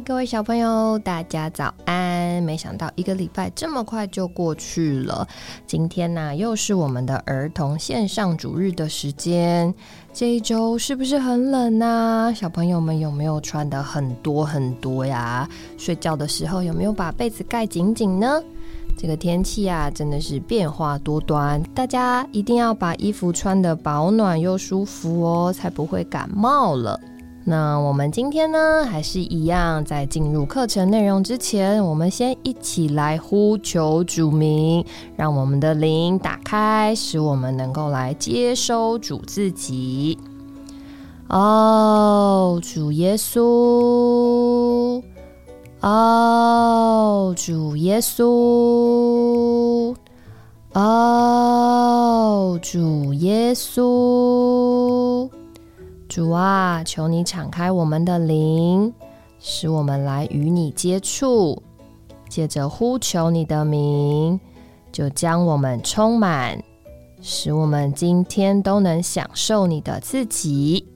各位小朋友，大家早安！没想到一个礼拜这么快就过去了。今天呢，又是我们的儿童线上主日的时间。这一周是不是很冷呢？小朋友们有没有穿的很多很多呀？睡觉的时候有没有把被子盖紧紧呢？这个天气啊，真的是变化多端，大家一定要把衣服穿的保暖又舒服哦，才不会感冒了。那我们今天呢，还是一样，在进入课程内容之前，我们先一起来呼求主名，让我们的灵打开，使我们能够来接收主自己。哦，主耶稣，哦，主耶稣，哦，主耶稣。主啊，求你敞开我们的灵，使我们来与你接触。借着呼求你的名，就将我们充满，使我们今天都能享受你的自己。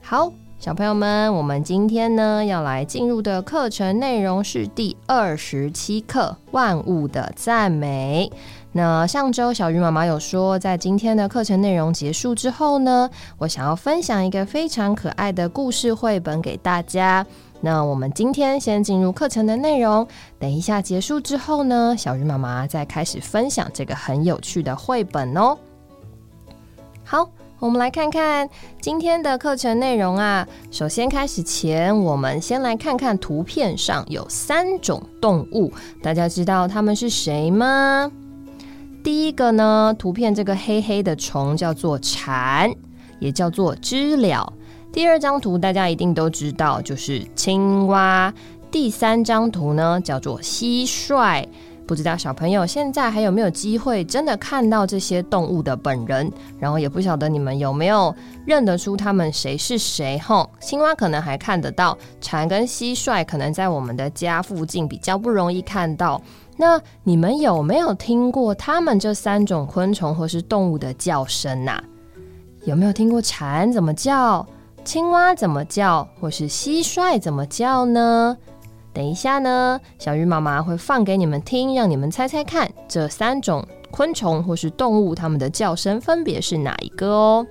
好，小朋友们，我们今天呢要来进入的课程内容是第二十七课《万物的赞美》。那上周小鱼妈妈有说，在今天的课程内容结束之后呢，我想要分享一个非常可爱的故事绘本给大家。那我们今天先进入课程的内容，等一下结束之后呢，小鱼妈妈再开始分享这个很有趣的绘本哦。好，我们来看看今天的课程内容啊。首先开始前，我们先来看看图片上有三种动物，大家知道它们是谁吗？第一个呢，图片这个黑黑的虫叫做蝉，也叫做知了。第二张图大家一定都知道，就是青蛙。第三张图呢，叫做蟋蟀。不知道小朋友现在还有没有机会真的看到这些动物的本人？然后也不晓得你们有没有认得出他们谁是谁？吼，青蛙可能还看得到，蝉跟蟋蟀可能在我们的家附近比较不容易看到。那你们有没有听过它们这三种昆虫或是动物的叫声呐？有没有听过蝉怎么叫，青蛙怎么叫，或是蟋蟀怎么叫呢？等一下呢，小鱼妈妈会放给你们听，让你们猜猜看，这三种昆虫或是动物它们的叫声分别是哪一个哦。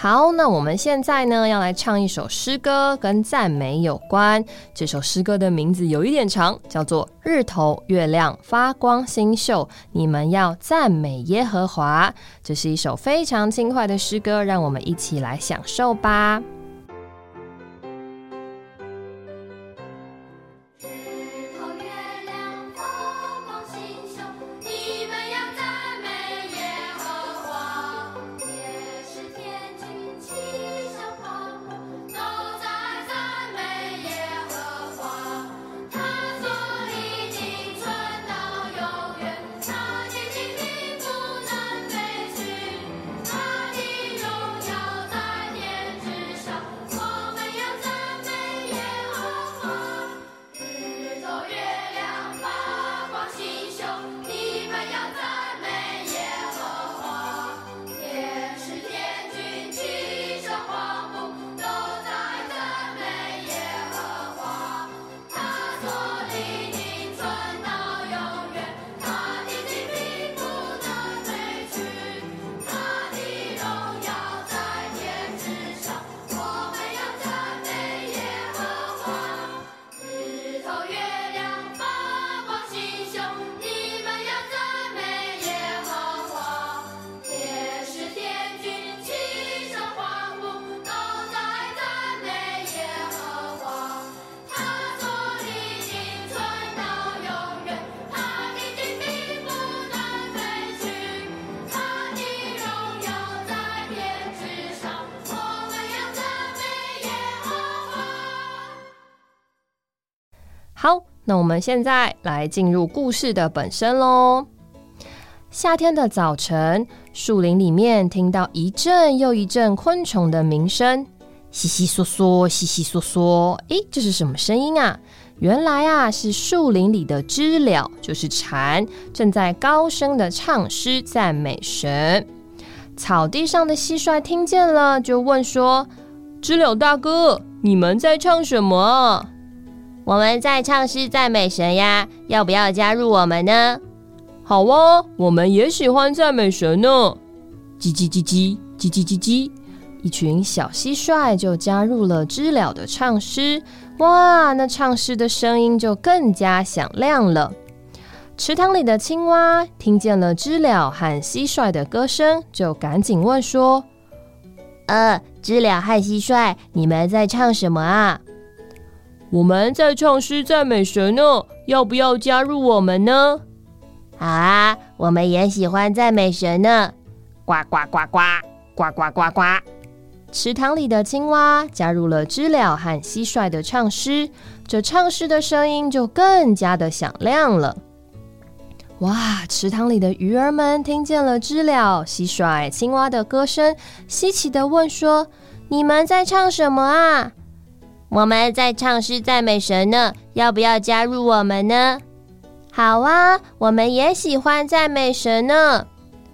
好，那我们现在呢要来唱一首诗歌，跟赞美有关。这首诗歌的名字有一点长，叫做《日头月亮发光星宿》，你们要赞美耶和华。这是一首非常轻快的诗歌，让我们一起来享受吧。好，那我们现在来进入故事的本身喽。夏天的早晨，树林里面听到一阵又一阵昆虫的鸣声，稀稀嗦嗦，稀稀嗦嗦。诶，这是什么声音啊？原来啊，是树林里的知了，就是蝉，正在高声的唱诗赞美神。草地上的蟋蟀听见了，就问说：“知了大哥，你们在唱什么？”我们在唱诗赞美神呀，要不要加入我们呢？好啊，我们也喜欢赞美神呢。叽叽叽叽，叽叽叽叽。一群小蟋蟀就加入了知了的唱诗，哇，那唱诗的声音就更加响亮了。池塘里的青蛙听见了知了和蟋蟀的歌声，就赶紧问说：“呃，知了和蟋蟀，你们在唱什么啊？”“我们在唱诗赞美神呢，要不要加入我们呢？”“好啊，我们也喜欢赞美神呢。”“呱呱呱呱，呱呱呱呱。”池塘里的青蛙加入了知了和蟋蟀的唱诗，这唱诗的声音就更加的响亮了。哇！池塘里的鱼儿们听见了知了、蟋蟀、青蛙的歌声，稀奇的问说：“你们在唱什么啊？”“我们在唱诗赞美神呢，要不要加入我们呢？”“好啊，我们也喜欢赞美神呢。”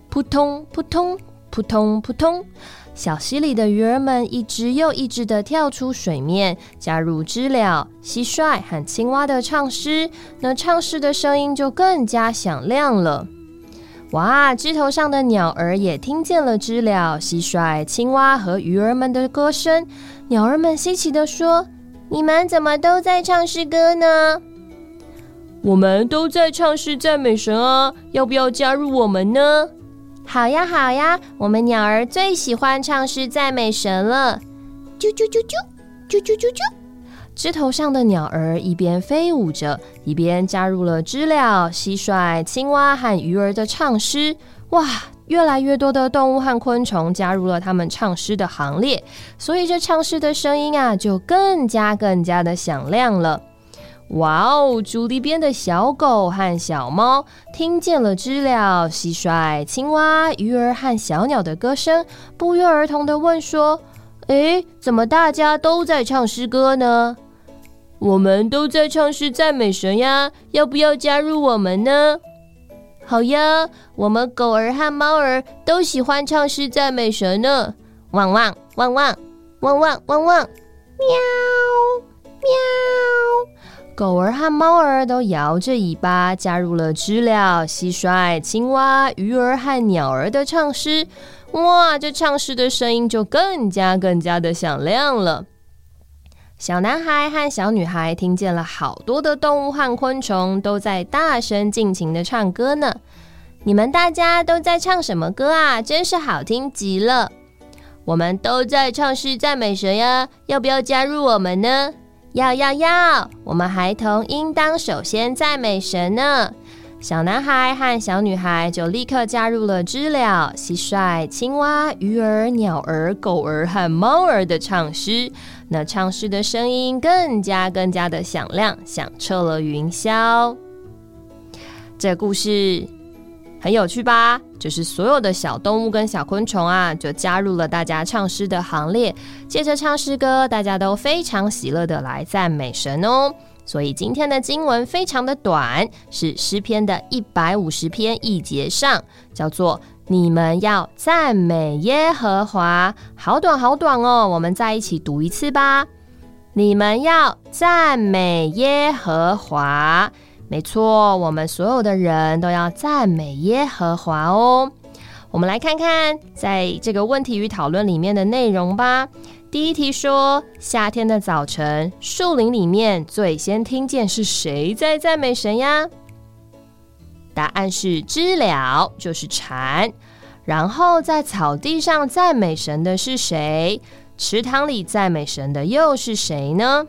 扑通扑通扑通扑通。小溪里的鱼儿们一只又一只的跳出水面，加入知了、蟋蟀和青蛙的唱诗。那唱诗的声音就更加响亮了。哇！枝头上的鸟儿也听见了知了、蟋蟀、青蛙和鱼儿们的歌声。鸟儿们稀奇的说：“你们怎么都在唱诗歌呢？”“我们都在唱诗赞美神啊，要不要加入我们呢？”好呀，好呀，我们鸟儿最喜欢唱诗赞美神了。啾啾啾啾，啾啾啾啾。枝头上的鸟儿一边飞舞着，一边加入了知了、蟋蟀、青蛙和鱼儿的唱诗。哇，越来越多的动物和昆虫加入了他们唱诗的行列，所以这唱诗的声音啊，就更加更加的响亮了。哇哦！竹篱边的小狗和小猫听见了知了、蟋蟀、青蛙、鱼儿和小鸟的歌声，不约而同的问说：“诶，怎么大家都在唱诗歌呢？”“我们都在唱诗赞美神呀，要不要加入我们呢？”“好呀，我们狗儿和猫儿都喜欢唱诗赞美神呢。”“汪汪汪汪汪汪汪汪，喵喵。”狗儿和猫儿都摇着尾巴，加入了知了、蟋蟀、青蛙、鱼儿和鸟儿的唱诗。哇，这唱诗的声音就更加更加的响亮了。小男孩和小女孩听见了好多的动物和昆虫都在大声尽情的唱歌呢。你们大家都在唱什么歌啊？真是好听极了！我们都在唱诗赞美神呀，要不要加入我们呢？要要要！我们孩童应当首先赞美神呢。小男孩和小女孩就立刻加入了知了、蟋蟀、青蛙、鱼儿、鸟儿、狗儿和猫儿的唱诗。那唱诗的声音更加更加的响亮，响彻了云霄。这故事。很有趣吧？就是所有的小动物跟小昆虫啊，就加入了大家唱诗的行列。接着唱诗歌，大家都非常喜乐的来赞美神哦。所以今天的经文非常的短，是诗篇的一百五十篇一节上，叫做“你们要赞美耶和华”。好短好短哦，我们再一起读一次吧。你们要赞美耶和华。没错，我们所有的人都要赞美耶和华哦。我们来看看在这个问题与讨论里面的内容吧。第一题说，夏天的早晨，树林里面最先听见是谁在赞美神呀？答案是知了，就是蝉。然后在草地上赞美神的是谁？池塘里赞美神的又是谁呢？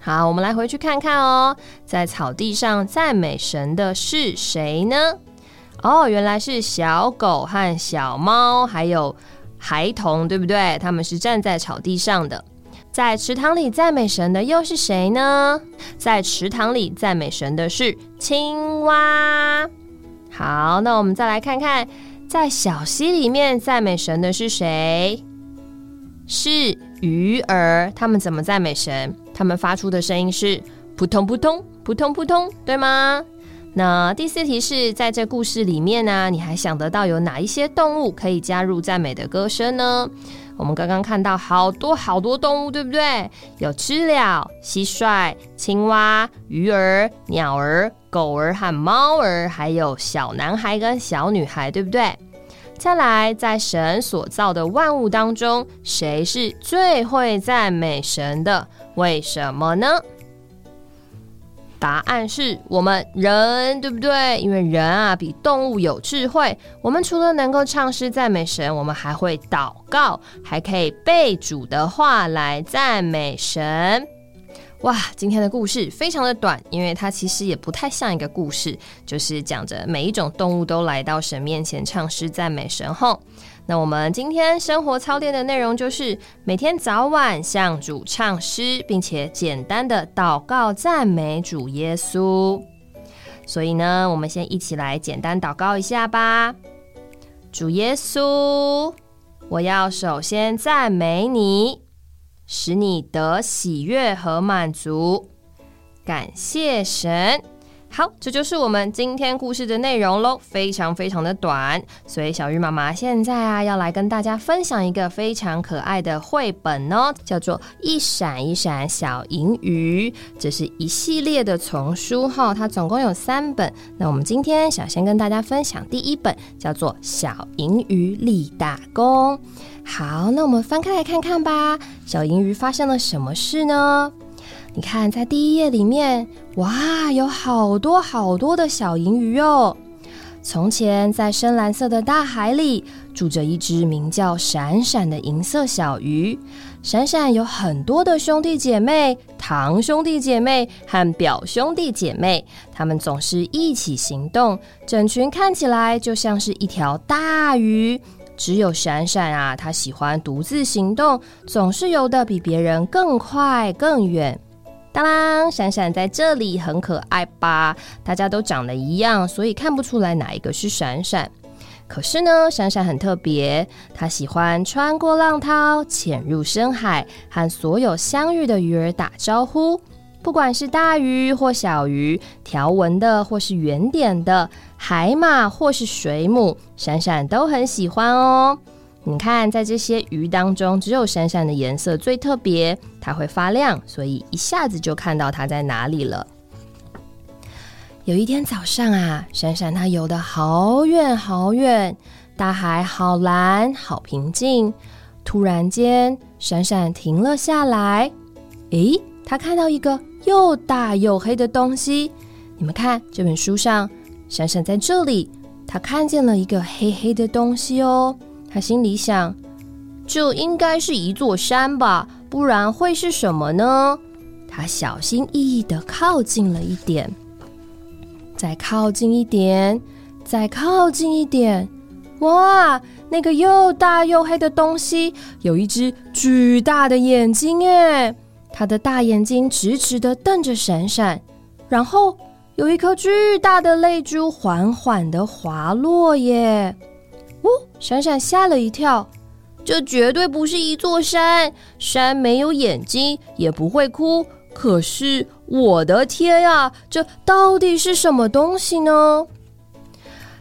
好，我们来回去看看哦，在草地上赞美神的是谁呢？哦，原来是小狗和小猫，还有孩童，对不对？他们是站在草地上的。在池塘里赞美神的又是谁呢？在池塘里赞美神的是青蛙。好，那我们再来看看，在小溪里面赞美神的是谁？是鱼儿，他们怎么赞美神？他们发出的声音是扑通扑通扑通扑通，对吗？那第四题是在这故事里面呢，你还想得到有哪一些动物可以加入赞美的歌声呢？我们刚刚看到好多好多动物，对不对？有知了、蟋蟀、青蛙、鱼儿、鸟儿、狗儿和猫儿，还有小男孩跟小女孩，对不对？再来，在神所造的万物当中，谁是最会赞美神的？为什么呢？答案是我们人，对不对？因为人啊比动物有智慧。我们除了能够唱诗赞美神，我们还会祷告，还可以背主的话来赞美神。哇，今天的故事非常的短，因为它其实也不太像一个故事，就是讲着每一种动物都来到神面前唱诗赞美神后。那我们今天生活操练的内容就是每天早晚向主唱诗，并且简单的祷告赞美主耶稣。所以呢，我们先一起来简单祷告一下吧。主耶稣，我要首先赞美你，使你得喜悦和满足。感谢神。好，这就是我们今天故事的内容喽，非常非常的短，所以小鱼妈妈现在啊要来跟大家分享一个非常可爱的绘本哦，叫做《一闪一闪小银鱼》，这是一系列的丛书哈，它总共有三本。那我们今天想先跟大家分享第一本，叫做《小银鱼立大功》。好，那我们翻开来看看吧，小银鱼发生了什么事呢？你看，在第一页里面，哇，有好多好多的小银鱼哦。从前，在深蓝色的大海里，住着一只名叫闪闪的银色小鱼。闪闪有很多的兄弟姐妹，堂兄弟姐妹和表兄弟姐妹，他们总是一起行动，整群看起来就像是一条大鱼。只有闪闪啊，他喜欢独自行动，总是游得比别人更快更远。当当，闪闪在这里很可爱吧？大家都长得一样，所以看不出来哪一个是闪闪。可是呢，闪闪很特别，它喜欢穿过浪涛，潜入深海，和所有相遇的鱼儿打招呼。不管是大鱼或小鱼，条纹的或是圆点的，海马或是水母，闪闪都很喜欢哦。你看，在这些鱼当中，只有闪闪的颜色最特别，它会发亮，所以一下子就看到它在哪里了。有一天早上啊，闪闪它游得好远好远，大海好蓝好平静。突然间，闪闪停了下来。诶，它看到一个又大又黑的东西。你们看这本书上，闪闪在这里，他看见了一个黑黑的东西哦。他心里想：“这应该是一座山吧，不然会是什么呢？”他小心翼翼的靠近了一点，再靠近一点，再靠近一点。哇，那个又大又黑的东西有一只巨大的眼睛，哎，它的大眼睛直直的瞪着闪闪，然后有一颗巨大的泪珠缓缓的滑落，耶。闪闪吓了一跳，这绝对不是一座山，山没有眼睛，也不会哭。可是我的天呀，这到底是什么东西呢？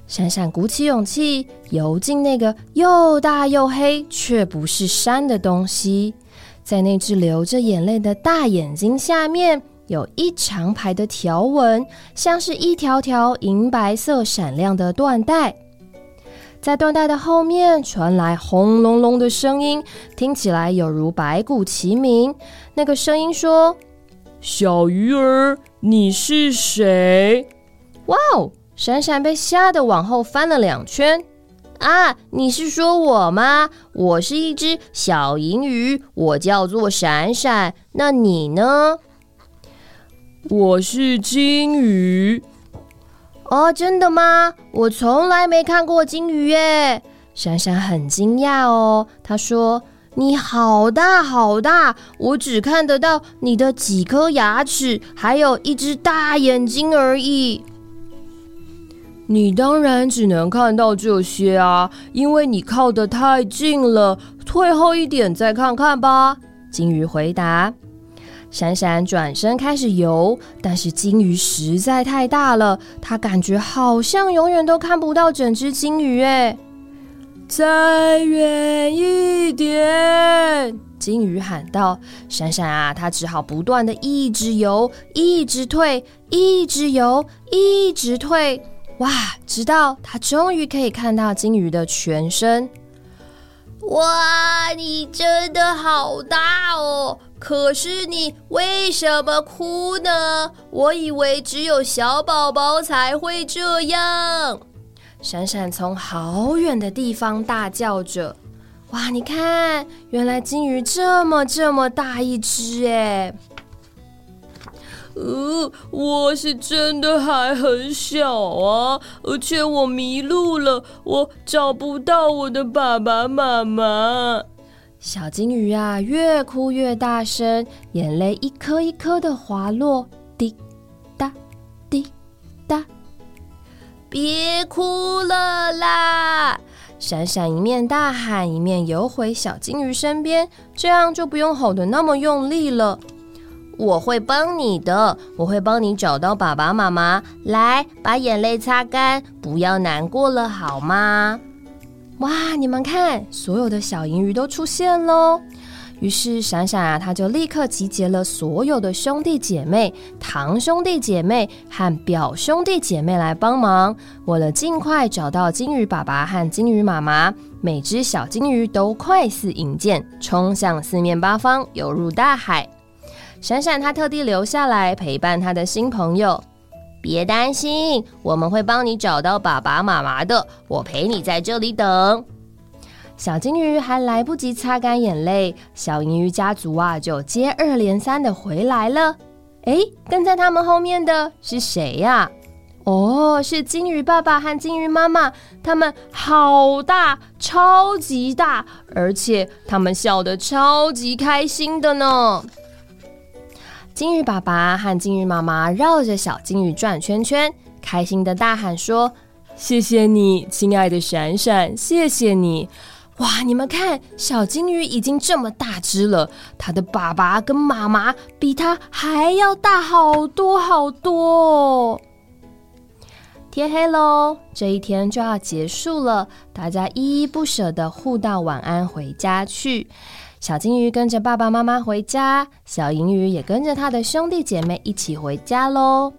闪闪鼓起勇气游进那个又大又黑却不是山的东西，在那只流着眼泪的大眼睛下面，有一长排的条纹，像是一条条银白色闪亮的缎带。在缎带的后面传来轰隆隆的声音，听起来有如白骨齐鸣。那个声音说：“小鱼儿，你是谁？”哇哦！闪闪被吓得往后翻了两圈。啊，你是说我吗？我是一只小银鱼，我叫做闪闪。那你呢？我是金鱼。哦，真的吗？我从来没看过金鱼耶！闪闪很惊讶哦。他说：“你好大好大，我只看得到你的几颗牙齿，还有一只大眼睛而已。”你当然只能看到这些啊，因为你靠得太近了。退后一点再看看吧。金鱼回答。闪闪转身开始游，但是金鱼实在太大了，他感觉好像永远都看不到整只金鱼。哎，再远一点！金鱼喊道：“闪闪啊，他只好不断的一直游，一直退，一直游，一直退。哇，直到他终于可以看到金鱼的全身。哇，你真的好大哦！”可是你为什么哭呢？我以为只有小宝宝才会这样。闪闪从好远的地方大叫着：“哇，你看，原来金鱼这么这么大一只哎！”呃，我是真的还很小啊，而且我迷路了，我找不到我的爸爸妈妈。小金鱼啊，越哭越大声，眼泪一颗一颗的滑落，滴答滴答。别哭了啦！闪闪一面大喊，一面游回小金鱼身边，这样就不用吼得那么用力了。我会帮你的，我会帮你找到爸爸妈妈。来，把眼泪擦干，不要难过了，好吗？哇！你们看，所有的小银鱼都出现喽。于是闪闪啊，他就立刻集结了所有的兄弟姐妹、堂兄弟姐妹和表兄弟姐妹来帮忙。为了尽快找到金鱼爸爸和金鱼妈妈，每只小金鱼都快似引箭，冲向四面八方，游入大海。闪闪他特地留下来陪伴他的新朋友。别担心，我们会帮你找到爸爸妈妈的。我陪你在这里等。小金鱼还来不及擦干眼泪，小银鱼家族啊就接二连三的回来了。哎，跟在他们后面的是谁呀？哦，是金鱼爸爸和金鱼妈妈，他们好大，超级大，而且他们笑得超级开心的呢。金鱼爸爸和金鱼妈妈绕着小金鱼转圈圈，开心的大喊说：“谢谢你，亲爱的闪闪，谢谢你！哇，你们看，小金鱼已经这么大只了，它的爸爸跟妈妈比它还要大好多好多。”天黑喽，这一天就要结束了，大家依依不舍的互道晚安，回家去。小金鱼跟着爸爸妈妈回家，小银鱼也跟着他的兄弟姐妹一起回家喽。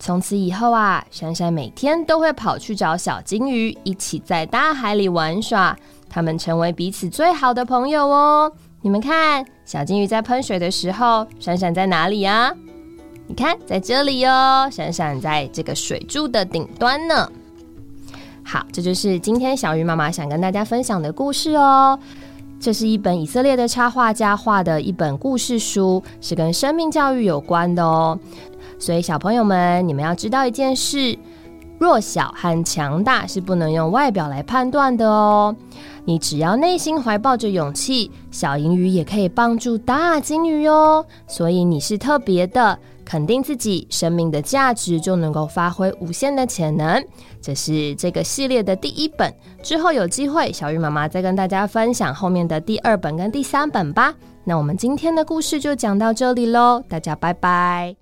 从此以后啊，闪闪每天都会跑去找小金鱼，一起在大海里玩耍。他们成为彼此最好的朋友哦。你们看，小金鱼在喷水的时候，闪闪在哪里呀？你看，在这里哦，闪闪在这个水柱的顶端呢。好，这就是今天小鱼妈妈想跟大家分享的故事哦。这是一本以色列的插画家画的一本故事书，是跟生命教育有关的哦。所以小朋友们，你们要知道一件事：弱小和强大是不能用外表来判断的哦。你只要内心怀抱着勇气，小银鱼也可以帮助大金鱼哦。所以你是特别的。肯定自己生命的价值，就能够发挥无限的潜能。这是这个系列的第一本，之后有机会，小鱼妈妈再跟大家分享后面的第二本跟第三本吧。那我们今天的故事就讲到这里喽，大家拜拜。